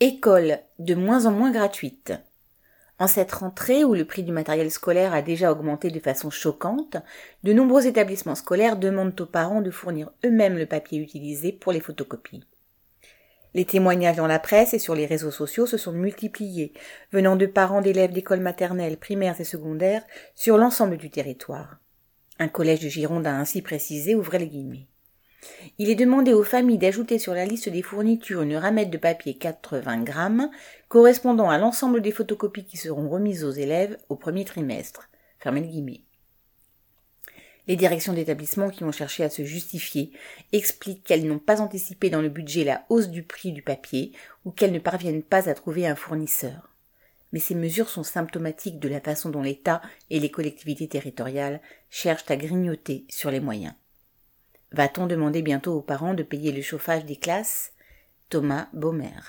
École de moins en moins gratuite. En cette rentrée où le prix du matériel scolaire a déjà augmenté de façon choquante, de nombreux établissements scolaires demandent aux parents de fournir eux-mêmes le papier utilisé pour les photocopies. Les témoignages dans la presse et sur les réseaux sociaux se sont multipliés, venant de parents d'élèves d'écoles maternelles, primaires et secondaires sur l'ensemble du territoire. Un collège de Gironde a ainsi précisé, ouvrez les guillemets. Il est demandé aux familles d'ajouter sur la liste des fournitures une ramette de papier 80 grammes correspondant à l'ensemble des photocopies qui seront remises aux élèves au premier trimestre. Les directions d'établissement qui ont cherché à se justifier expliquent qu'elles n'ont pas anticipé dans le budget la hausse du prix du papier ou qu'elles ne parviennent pas à trouver un fournisseur. Mais ces mesures sont symptomatiques de la façon dont l'État et les collectivités territoriales cherchent à grignoter sur les moyens. Va-t-on demander bientôt aux parents de payer le chauffage des classes? Thomas Baumer.